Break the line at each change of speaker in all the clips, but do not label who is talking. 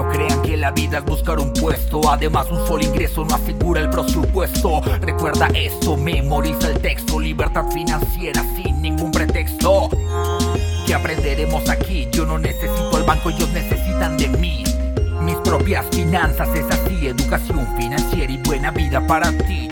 No crean que la vida es buscar un puesto, además un solo ingreso no asegura el presupuesto. Recuerda esto, memoriza el texto, libertad financiera sin ningún pretexto. ¿Qué aprenderemos aquí? Yo no necesito el banco, ellos necesitan de mí. Mis propias finanzas es así, educación financiera y buena vida para ti.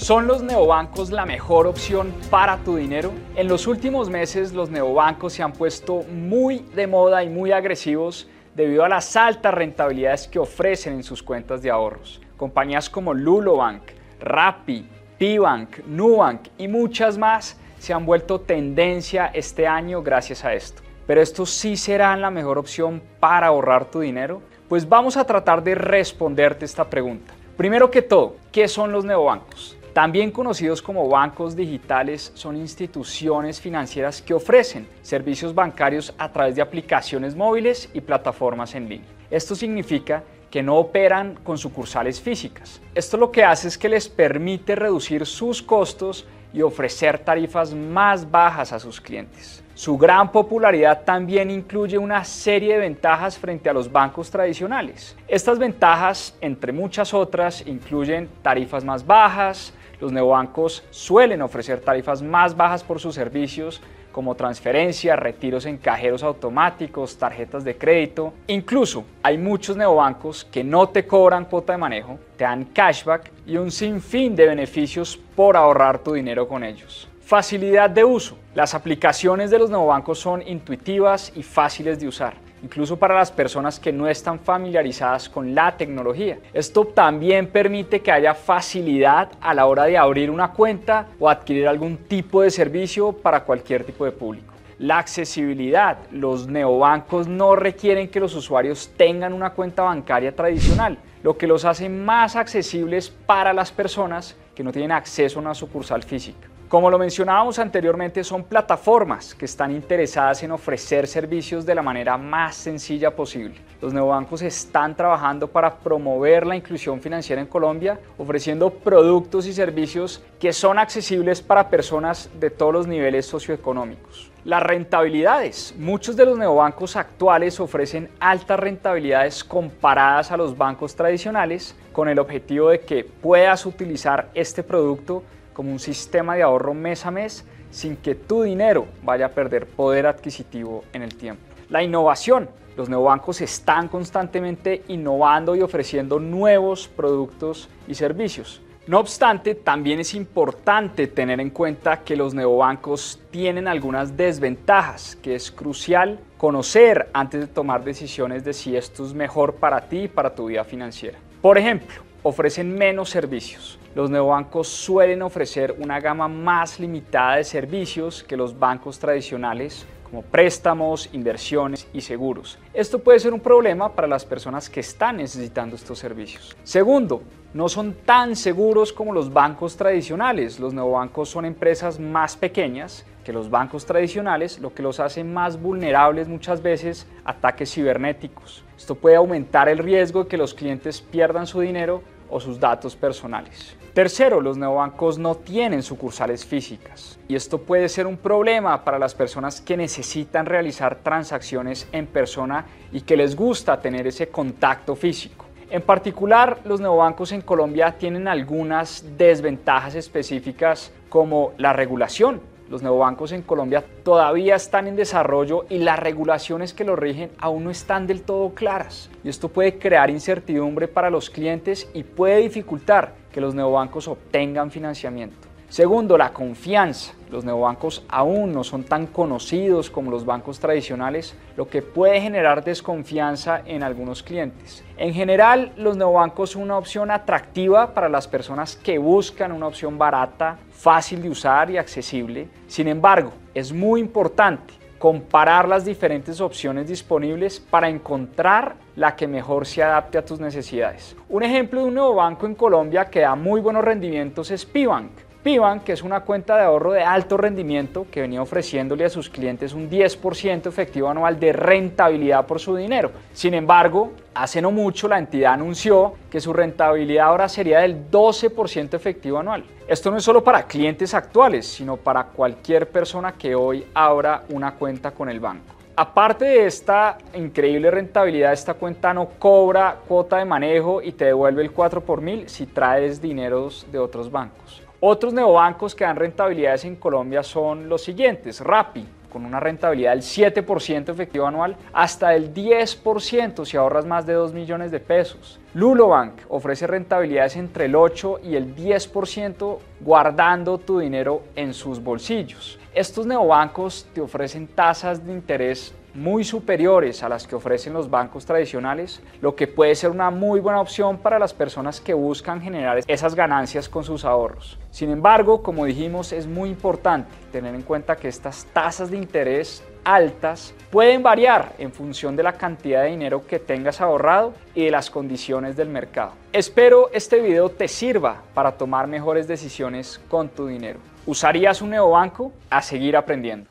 ¿Son los neobancos la mejor opción para tu dinero? En los últimos meses los neobancos se han puesto muy de moda y muy agresivos debido a las altas rentabilidades que ofrecen en sus cuentas de ahorros. Compañías como Lulobank, Rappi, Pibank, Nubank y muchas más se han vuelto tendencia este año gracias a esto. Pero estos sí serán la mejor opción para ahorrar tu dinero? Pues vamos a tratar de responderte esta pregunta. Primero que todo, ¿qué son los neobancos? También conocidos como bancos digitales, son instituciones financieras que ofrecen servicios bancarios a través de aplicaciones móviles y plataformas en línea. Esto significa que no operan con sucursales físicas. Esto lo que hace es que les permite reducir sus costos y ofrecer tarifas más bajas a sus clientes. Su gran popularidad también incluye una serie de ventajas frente a los bancos tradicionales. Estas ventajas, entre muchas otras, incluyen tarifas más bajas, los neobancos suelen ofrecer tarifas más bajas por sus servicios como transferencias, retiros en cajeros automáticos, tarjetas de crédito. Incluso hay muchos neobancos que no te cobran cuota de manejo, te dan cashback y un sinfín de beneficios por ahorrar tu dinero con ellos. Facilidad de uso. Las aplicaciones de los neobancos son intuitivas y fáciles de usar incluso para las personas que no están familiarizadas con la tecnología. Esto también permite que haya facilidad a la hora de abrir una cuenta o adquirir algún tipo de servicio para cualquier tipo de público. La accesibilidad. Los neobancos no requieren que los usuarios tengan una cuenta bancaria tradicional, lo que los hace más accesibles para las personas que no tienen acceso a una sucursal física. Como lo mencionábamos anteriormente, son plataformas que están interesadas en ofrecer servicios de la manera más sencilla posible. Los neobancos están trabajando para promover la inclusión financiera en Colombia, ofreciendo productos y servicios que son accesibles para personas de todos los niveles socioeconómicos. Las rentabilidades. Muchos de los neobancos actuales ofrecen altas rentabilidades comparadas a los bancos tradicionales con el objetivo de que puedas utilizar este producto como un sistema de ahorro mes a mes sin que tu dinero vaya a perder poder adquisitivo en el tiempo. La innovación. Los neobancos están constantemente innovando y ofreciendo nuevos productos y servicios. No obstante, también es importante tener en cuenta que los neobancos tienen algunas desventajas que es crucial conocer antes de tomar decisiones de si esto es mejor para ti y para tu vida financiera. Por ejemplo, ofrecen menos servicios. Los neobancos suelen ofrecer una gama más limitada de servicios que los bancos tradicionales como préstamos, inversiones y seguros. Esto puede ser un problema para las personas que están necesitando estos servicios. Segundo, no son tan seguros como los bancos tradicionales. Los neobancos son empresas más pequeñas que los bancos tradicionales, lo que los hace más vulnerables muchas veces a ataques cibernéticos. Esto puede aumentar el riesgo de que los clientes pierdan su dinero o sus datos personales. Tercero, los neobancos no tienen sucursales físicas y esto puede ser un problema para las personas que necesitan realizar transacciones en persona y que les gusta tener ese contacto físico. En particular, los neobancos en Colombia tienen algunas desventajas específicas como la regulación. los neobancos en Colombia todavía están en desarrollo y las regulaciones que los rigen aún no están del todo claras. Y esto puede crear incertidumbre para los clientes y puede dificultar que los neobancos obtengan financiamiento. Segundo, la confianza. Los neobancos aún no son tan conocidos como los bancos tradicionales, lo que puede generar desconfianza en algunos clientes. En general, los neobancos son una opción atractiva para las personas que buscan una opción barata, fácil de usar y accesible. Sin embargo, es muy importante comparar las diferentes opciones disponibles para encontrar la que mejor se adapte a tus necesidades. Un ejemplo de un nuevo banco en Colombia que da muy buenos rendimientos es Pibank. Piban, que es una cuenta de ahorro de alto rendimiento que venía ofreciéndole a sus clientes un 10% efectivo anual de rentabilidad por su dinero. Sin embargo, hace no mucho la entidad anunció que su rentabilidad ahora sería del 12% efectivo anual. Esto no es solo para clientes actuales, sino para cualquier persona que hoy abra una cuenta con el banco. Aparte de esta increíble rentabilidad, esta cuenta no cobra cuota de manejo y te devuelve el 4 por mil si traes dineros de otros bancos. Otros neobancos que dan rentabilidades en Colombia son los siguientes. Rappi, con una rentabilidad del 7% efectivo anual, hasta el 10% si ahorras más de 2 millones de pesos. Lulobank ofrece rentabilidades entre el 8 y el 10% guardando tu dinero en sus bolsillos. Estos neobancos te ofrecen tasas de interés muy superiores a las que ofrecen los bancos tradicionales, lo que puede ser una muy buena opción para las personas que buscan generar esas ganancias con sus ahorros. Sin embargo, como dijimos, es muy importante tener en cuenta que estas tasas de interés altas pueden variar en función de la cantidad de dinero que tengas ahorrado y de las condiciones del mercado. Espero este video te sirva para tomar mejores decisiones con tu dinero. ¿Usarías un neobanco? A seguir aprendiendo.